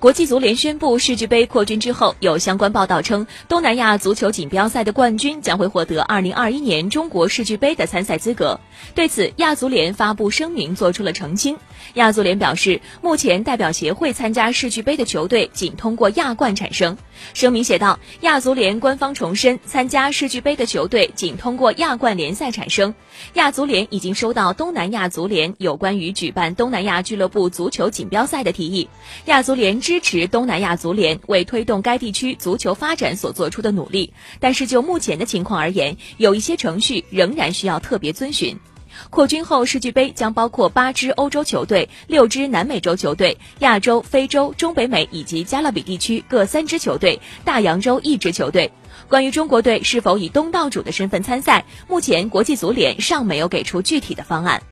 国际足联宣布世俱杯扩军之后，有相关报道称，东南亚足球锦标赛的冠军将会获得2021年中国世俱杯的参赛资格。对此，亚足联发布声明做出了澄清。亚足联表示，目前代表协会参加世俱杯的球队仅通过亚冠产生。声明写道，亚足联官方重申，参加世俱杯的球队仅通过亚冠联赛产生。亚足联已经收到东南亚足联有关于举办东南亚俱乐部足球锦标赛的提议。亚足联支持东南亚足联为推动该地区足球发展所做出的努力，但是就目前的情况而言，有一些程序仍然需要特别遵循。扩军后，世俱杯将包括八支欧洲球队、六支南美洲球队、亚洲、非洲、中北美以及加勒比地区各三支球队、大洋洲一支球队。关于中国队是否以东道主的身份参赛，目前国际足联尚没有给出具体的方案。